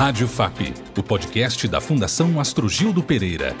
Rádio FAP, o podcast da Fundação Astrogildo Pereira.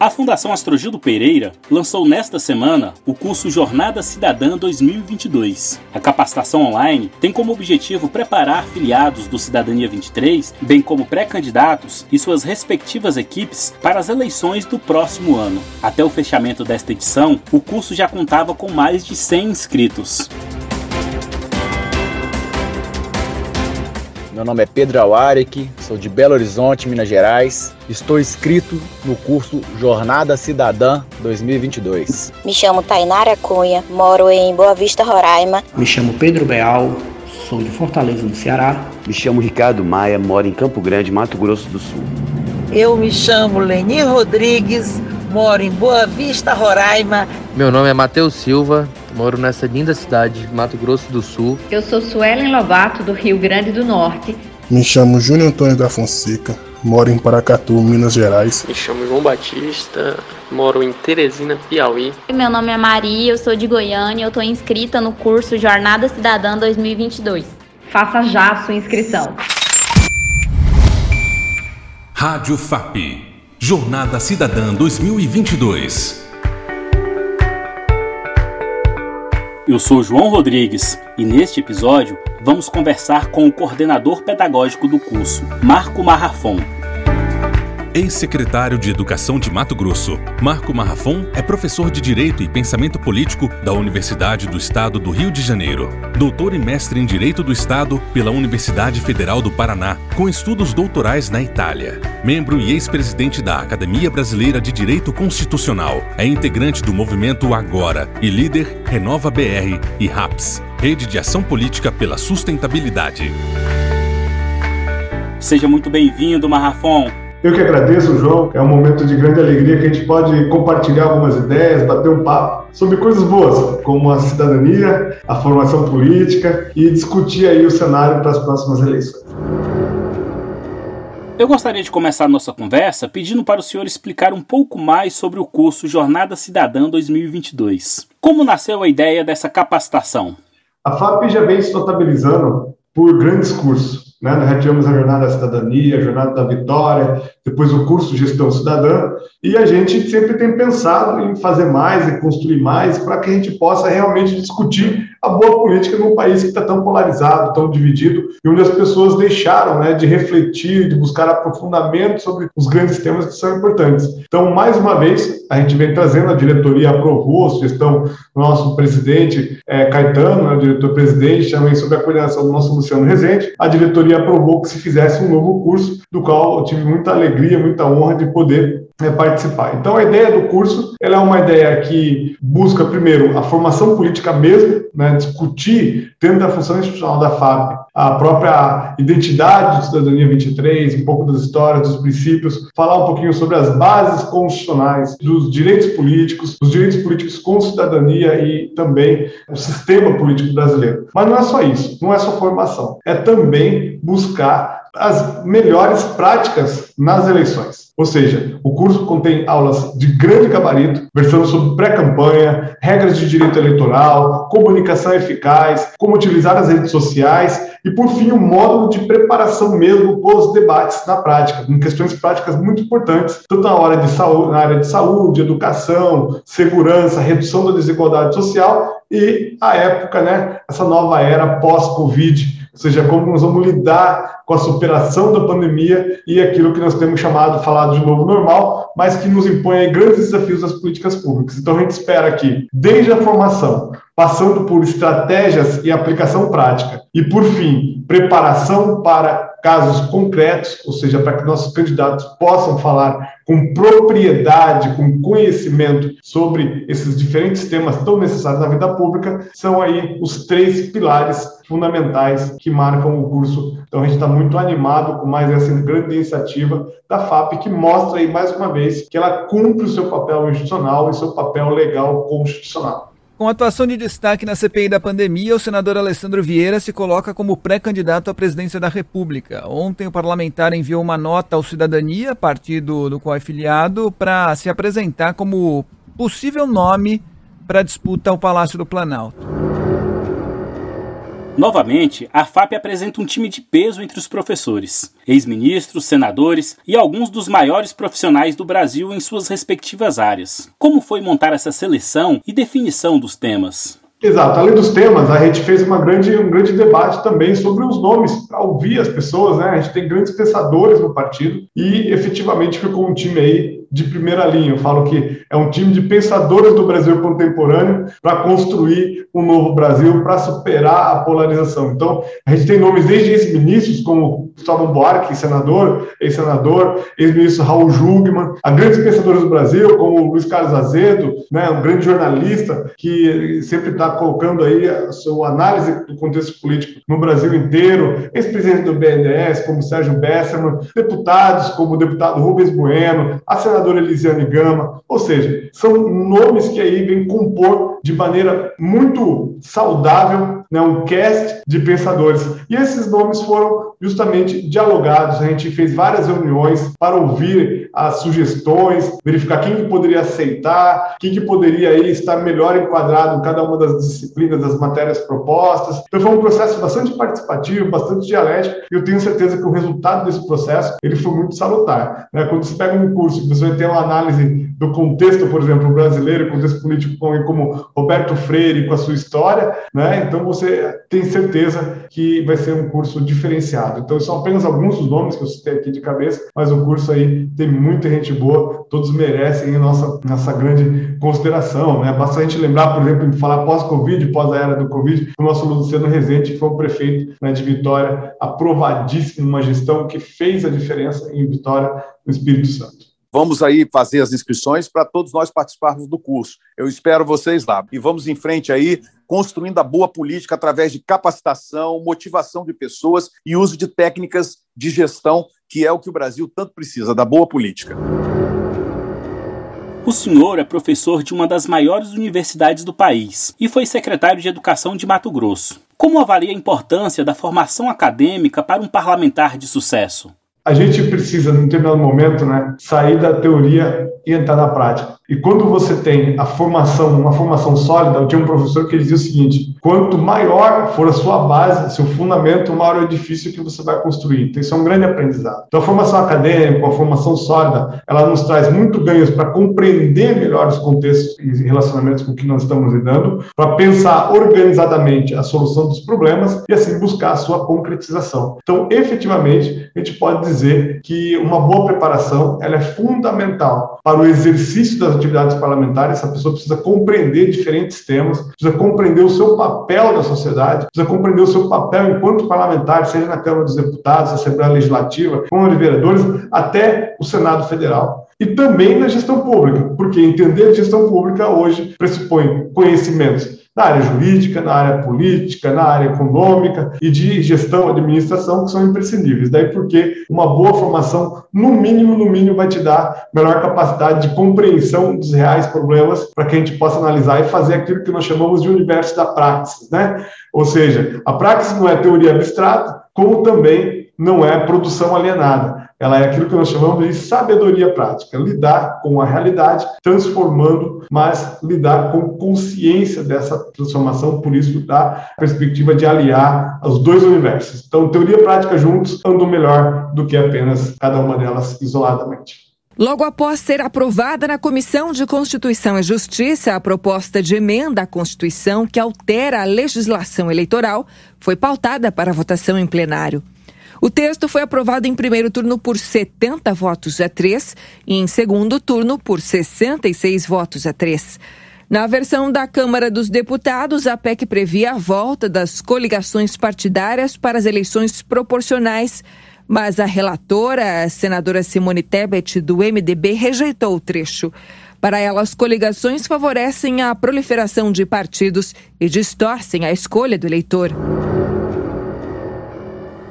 A Fundação Astrogildo Pereira lançou nesta semana o curso Jornada Cidadã 2022. A capacitação online tem como objetivo preparar filiados do Cidadania 23, bem como pré-candidatos e suas respectivas equipes para as eleições do próximo ano. Até o fechamento desta edição, o curso já contava com mais de 100 inscritos. Meu nome é Pedro Awarek, sou de Belo Horizonte, Minas Gerais. Estou inscrito no curso Jornada Cidadã 2022. Me chamo Tainara Cunha, moro em Boa Vista, Roraima. Me chamo Pedro Beal, sou de Fortaleza, no Ceará. Me chamo Ricardo Maia, moro em Campo Grande, Mato Grosso do Sul. Eu me chamo Leni Rodrigues, moro em Boa Vista, Roraima. Meu nome é Matheus Silva, moro nessa linda cidade, Mato Grosso do Sul. Eu sou Suelen Lobato, do Rio Grande do Norte. Me chamo Júnior Antônio da Fonseca, moro em Paracatu, Minas Gerais. Me chamo João Batista, moro em Teresina, Piauí. Meu nome é Maria, eu sou de Goiânia, eu estou inscrita no curso Jornada Cidadã 2022. Faça já a sua inscrição. Rádio FAP, Jornada Cidadã 2022. Eu sou João Rodrigues e neste episódio vamos conversar com o coordenador pedagógico do curso, Marco Marrafon. Ex-secretário de Educação de Mato Grosso, Marco Marrafon é professor de Direito e Pensamento Político da Universidade do Estado do Rio de Janeiro. Doutor e mestre em Direito do Estado pela Universidade Federal do Paraná, com estudos doutorais na Itália. Membro e ex-presidente da Academia Brasileira de Direito Constitucional. É integrante do movimento Agora e líder Renova BR e RAPS, Rede de Ação Política pela Sustentabilidade. Seja muito bem-vindo, Marrafon. Eu que agradeço, João. É um momento de grande alegria que a gente pode compartilhar algumas ideias, bater um papo sobre coisas boas, como a cidadania, a formação política e discutir aí o cenário para as próximas eleições. Eu gostaria de começar nossa conversa pedindo para o senhor explicar um pouco mais sobre o curso Jornada Cidadã 2022. Como nasceu a ideia dessa capacitação? A FAP já vem se notabilizando por grandes cursos. Né? Nós já tivemos a Jornada da Cidadania, a Jornada da Vitória, depois o curso Gestão Cidadã, e a gente sempre tem pensado em fazer mais e construir mais para que a gente possa realmente discutir a boa política num país que está tão polarizado, tão dividido, e onde as pessoas deixaram né, de refletir, de buscar aprofundamento sobre os grandes temas que são importantes. Então, mais uma vez, a gente vem trazendo, a diretoria aprovou a sugestão do nosso presidente é, Caetano, né, diretor-presidente, também sobre a coordenação do nosso Luciano Rezende, a diretoria aprovou que se fizesse um novo curso, do qual eu tive muita alegria, muita honra de poder é, participar. Então, a ideia do curso ela é uma ideia que busca, primeiro, a formação política mesmo, né, discutir, dentro da função institucional da FAP, a própria identidade de Cidadania 23, um pouco das histórias, dos princípios, falar um pouquinho sobre as bases constitucionais dos direitos políticos, os direitos políticos com cidadania e também o sistema político brasileiro. Mas não é só isso, não é só formação, é também buscar as melhores práticas nas eleições. Ou seja, o curso contém aulas de grande gabarito, versando sobre pré-campanha, regras de direito eleitoral, comunicação eficaz, como utilizar as redes sociais e, por fim, um módulo de preparação mesmo pós debates na prática, com questões práticas muito importantes, tanto na, hora de saúde, na área de saúde, educação, segurança, redução da desigualdade social e a época, né, essa nova era pós-Covid, ou seja, como nós vamos lidar com a superação da pandemia e aquilo que nós temos chamado, falado de novo normal, mas que nos impõe grandes desafios das políticas públicas. Então a gente espera que, desde a formação, passando por estratégias e aplicação prática, e por fim, preparação para casos concretos, ou seja, para que nossos candidatos possam falar com propriedade, com conhecimento sobre esses diferentes temas tão necessários na vida pública, são aí os três pilares fundamentais que marcam o curso. Então a gente está muito animado com mais essa grande iniciativa da FAP, que mostra aí mais uma vez que ela cumpre o seu papel institucional e seu papel legal constitucional. Com atuação de destaque na CPI da pandemia, o senador Alessandro Vieira se coloca como pré-candidato à presidência da República. Ontem, o parlamentar enviou uma nota ao Cidadania, partido do qual é filiado, para se apresentar como possível nome para disputa ao Palácio do Planalto. Novamente, a FAP apresenta um time de peso entre os professores, ex-ministros, senadores e alguns dos maiores profissionais do Brasil em suas respectivas áreas. Como foi montar essa seleção e definição dos temas? Exato. Além dos temas, a gente fez uma grande, um grande debate também sobre os nomes, para ouvir as pessoas, né? A gente tem grandes pensadores no partido e efetivamente ficou um time aí de primeira linha. Eu falo que é um time de pensadores do Brasil contemporâneo para construir um novo Brasil, para superar a polarização. Então, a gente tem nomes desde ex-ministros, como Gustavo Buarque, senador, ex-senador, ex-ministro Raul Jugman, a grandes pensadores do Brasil, como Luiz Carlos Azedo, né, um grande jornalista que sempre está colocando aí a sua análise do contexto político no Brasil inteiro, ex-presidente do BNDES, como Sérgio Besserman, deputados como o deputado Rubens Bueno, a senadora Elisiane Gama, ou seja, são nomes que aí vêm compor de maneira muito saudável né, um cast de pensadores. E esses nomes foram justamente dialogados. A gente fez várias reuniões para ouvir as sugestões, verificar quem que poderia aceitar, quem que poderia aí estar melhor enquadrado em cada uma das disciplinas, das matérias propostas. Então foi um processo bastante participativo, bastante dialético, e eu tenho certeza que o resultado desse processo ele foi muito salutar. Né? Quando você pega um curso você vai ter uma análise do contexto, por exemplo, brasileiro, contexto político como, Roberto Freire com a sua história, né? então você tem certeza que vai ser um curso diferenciado. Então, são apenas alguns dos nomes que eu citei aqui de cabeça, mas o curso aí tem muita gente boa, todos merecem a nossa, nossa grande consideração. Né? Basta a gente lembrar, por exemplo, de falar pós-Covid, pós a era do Covid, o nosso Luciano Rezende, que foi o prefeito né, de Vitória, aprovadíssimo, uma gestão que fez a diferença em Vitória, no Espírito Santo. Vamos aí fazer as inscrições para todos nós participarmos do curso. Eu espero vocês lá. E vamos em frente aí, construindo a boa política através de capacitação, motivação de pessoas e uso de técnicas de gestão, que é o que o Brasil tanto precisa, da boa política. O senhor é professor de uma das maiores universidades do país e foi secretário de Educação de Mato Grosso. Como avalia a importância da formação acadêmica para um parlamentar de sucesso? A gente precisa, num determinado momento, né, sair da teoria e entrar na prática. E quando você tem a formação, uma formação sólida, eu tinha um professor que dizia o seguinte: quanto maior for a sua base, seu fundamento, maior é o edifício que você vai construir. Então, isso é um grande aprendizado. Então, a formação acadêmica, a formação sólida, ela nos traz muito ganhos para compreender melhor os contextos e relacionamentos com que nós estamos lidando, para pensar organizadamente a solução dos problemas e, assim, buscar a sua concretização. Então, efetivamente, a gente pode dizer que uma boa preparação ela é fundamental para o exercício das atividades parlamentares, essa pessoa precisa compreender diferentes temas, precisa compreender o seu papel na sociedade, precisa compreender o seu papel enquanto parlamentar, seja na Câmara dos Deputados, Assembleia Legislativa, Câmara de Vereadores, até o Senado Federal. E também na gestão pública, porque entender gestão pública hoje pressupõe conhecimentos na área jurídica, na área política, na área econômica e de gestão, administração, que são imprescindíveis. Daí porque uma boa formação, no mínimo, no mínimo, vai te dar melhor capacidade de compreensão dos reais problemas para que a gente possa analisar e fazer aquilo que nós chamamos de universo da praxis, né? Ou seja, a praxis não é teoria abstrata, como também não é produção alienada ela é aquilo que nós chamamos de sabedoria prática, lidar com a realidade, transformando, mas lidar com consciência dessa transformação, por isso da perspectiva de aliar os dois universos. Então, teoria e prática juntos andam melhor do que apenas cada uma delas isoladamente. Logo após ser aprovada na Comissão de Constituição e Justiça, a proposta de emenda à Constituição que altera a legislação eleitoral foi pautada para votação em plenário. O texto foi aprovado em primeiro turno por 70 votos a 3 e em segundo turno por 66 votos a 3. Na versão da Câmara dos Deputados, a PEC previa a volta das coligações partidárias para as eleições proporcionais, mas a relatora, a senadora Simone Tebet, do MDB, rejeitou o trecho. Para ela, as coligações favorecem a proliferação de partidos e distorcem a escolha do eleitor.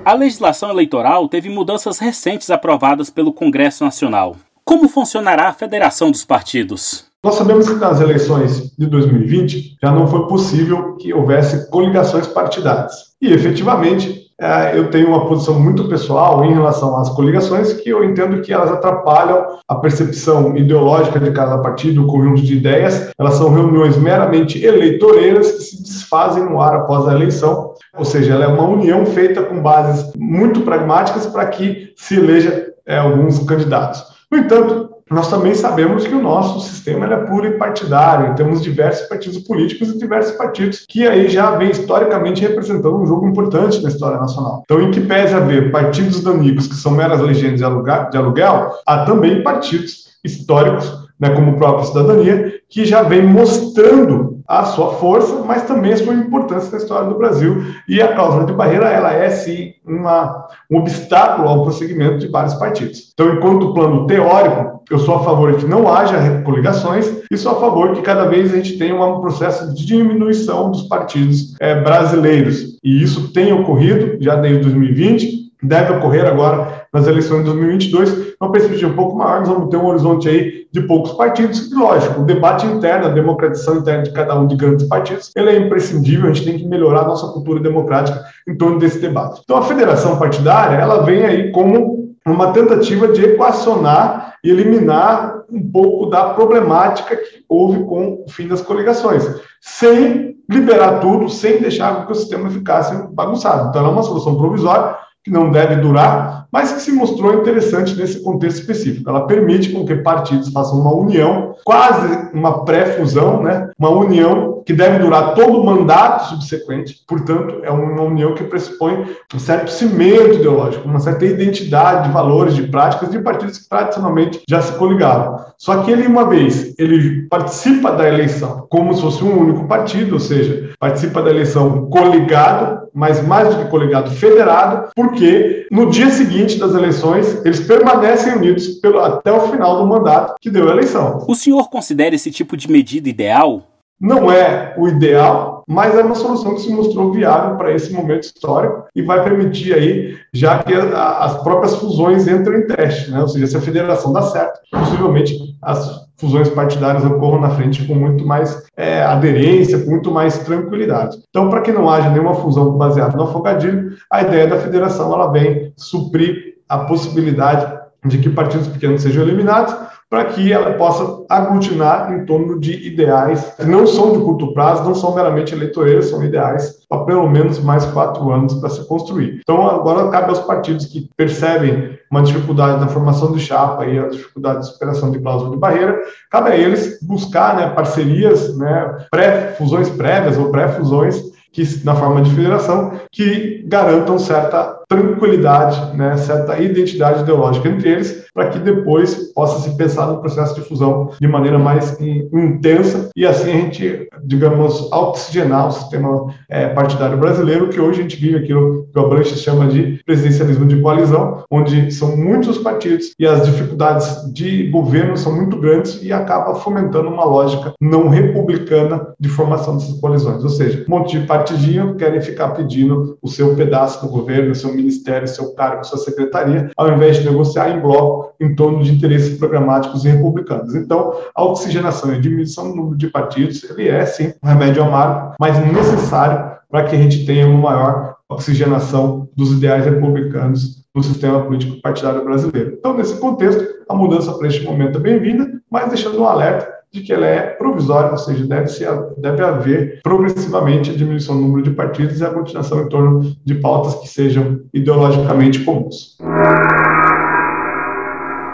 A legislação eleitoral teve mudanças recentes aprovadas pelo Congresso Nacional. Como funcionará a federação dos partidos? Nós sabemos que nas eleições de 2020 já não foi possível que houvesse coligações partidárias. E, efetivamente, é, eu tenho uma posição muito pessoal em relação às coligações, que eu entendo que elas atrapalham a percepção ideológica de cada partido, o conjunto de ideias. Elas são reuniões meramente eleitoreiras que se desfazem no ar após a eleição, ou seja, ela é uma união feita com bases muito pragmáticas para que se eleja é, alguns candidatos. No entanto, nós também sabemos que o nosso sistema é pluripartidário, temos diversos partidos políticos e diversos partidos que aí já vem historicamente representando um jogo importante na história nacional. Então, em que pese haver partidos danicos que são meras legendas de aluguel, há também partidos históricos, né, como o próprio Cidadania, que já vem mostrando a sua força, mas também a sua importância na história do Brasil. E a cláusula de barreira, ela é, sim, uma, um obstáculo ao prosseguimento de vários partidos. Então, enquanto plano teórico, eu sou a favor de que não haja coligações e sou a favor que cada vez a gente tenha um processo de diminuição dos partidos é, brasileiros. E isso tem ocorrido já desde 2020, deve ocorrer agora nas eleições de 2022, uma perspectiva um pouco maior, nós vamos ter um horizonte aí de poucos partidos, e lógico, o debate interno, a democratização interna de cada um de grandes partidos, ele é imprescindível, a gente tem que melhorar a nossa cultura democrática em torno desse debate. Então, a federação partidária, ela vem aí como uma tentativa de equacionar e eliminar um pouco da problemática que houve com o fim das coligações, sem liberar tudo, sem deixar que o sistema ficasse bagunçado. Então, ela é uma solução provisória, que não deve durar, mas que se mostrou interessante nesse contexto específico. Ela permite com que partidos façam uma união, quase uma pré-fusão, né? uma união que deve durar todo o mandato subsequente, portanto, é uma união que pressupõe um certo cimento ideológico, uma certa identidade de valores, de práticas de partidos que tradicionalmente já se coligaram. Só que ele, uma vez, ele participa da eleição como se fosse um único partido, ou seja, participa da eleição coligado, mas mais do que coligado, federado, porque no dia seguinte das eleições eles permanecem unidos pelo, até o final do mandato que deu a eleição. O senhor considera esse tipo de medida ideal? Não é o ideal, mas é uma solução que se mostrou viável para esse momento histórico e vai permitir aí, já que as próprias fusões entram em teste, né? ou seja, se a federação dá certo, possivelmente as fusões partidárias ocorram na frente com muito mais é, aderência, com muito mais tranquilidade. Então, para que não haja nenhuma fusão baseada no afogadilho, a ideia da federação ela vem suprir a possibilidade de que partidos pequenos sejam eliminados para que ela possa aglutinar em torno de ideais que não são de curto prazo, não são meramente eleitoreiros, são ideais para pelo menos mais quatro anos para se construir. Então, agora cabe aos partidos que percebem uma dificuldade na formação de chapa e a dificuldade de superação de cláusula de barreira, cabe a eles buscar né, parcerias, né, pré-fusões prévias ou pré-fusões que, na forma de federação, que garantam certa tranquilidade, né, certa identidade ideológica entre eles, para que depois possa se pensar no processo de fusão de maneira mais intensa e assim a gente, digamos, oxigenar o sistema é, partidário brasileiro, que hoje a gente vive aquilo que o Abranches chama de presidencialismo de coalizão, onde são muitos partidos e as dificuldades de governo são muito grandes e acaba fomentando uma lógica não republicana de formação dessas coalizões, ou seja, um monte de partidinho querem ficar pedindo o seu pedaço do governo, o seu ministério, seu cargo, sua secretaria, ao invés de negociar em bloco em torno de interesses programáticos e republicanos. Então, a oxigenação e a diminuição do número de partidos, ele é, sim, um remédio amargo, mas necessário para que a gente tenha uma maior oxigenação dos ideais republicanos no sistema político partidário brasileiro. Então, nesse contexto, a mudança para este momento é bem-vinda, mas deixando um alerta de que ela é provisória, ou seja, deve, deve haver progressivamente a diminuição do número de partidos e a continuação em torno de pautas que sejam ideologicamente comuns.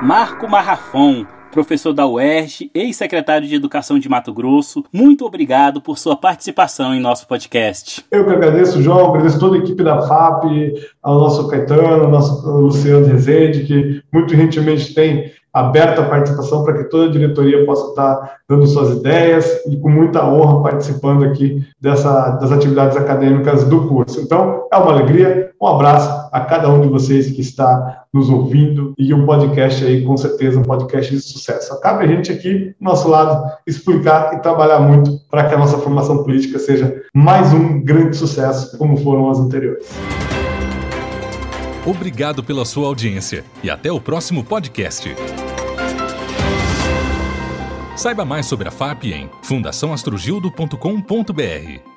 Marco Marrafon, professor da UERJ, ex-secretário de Educação de Mato Grosso, muito obrigado por sua participação em nosso podcast. Eu que agradeço, João, agradeço toda a equipe da FAP, ao nosso Caetano, ao nosso Luciano Rezende, que muito gentilmente tem aberta a participação para que toda a diretoria possa estar dando suas ideias e com muita honra participando aqui dessa, das atividades acadêmicas do curso. Então, é uma alegria, um abraço a cada um de vocês que está nos ouvindo e um podcast aí, com certeza, um podcast de sucesso. Cabe a gente aqui, do nosso lado, explicar e trabalhar muito para que a nossa formação política seja mais um grande sucesso, como foram as anteriores. Obrigado pela sua audiência e até o próximo podcast. Saiba mais sobre a FAP em fundaçãoastrogildo.com.br.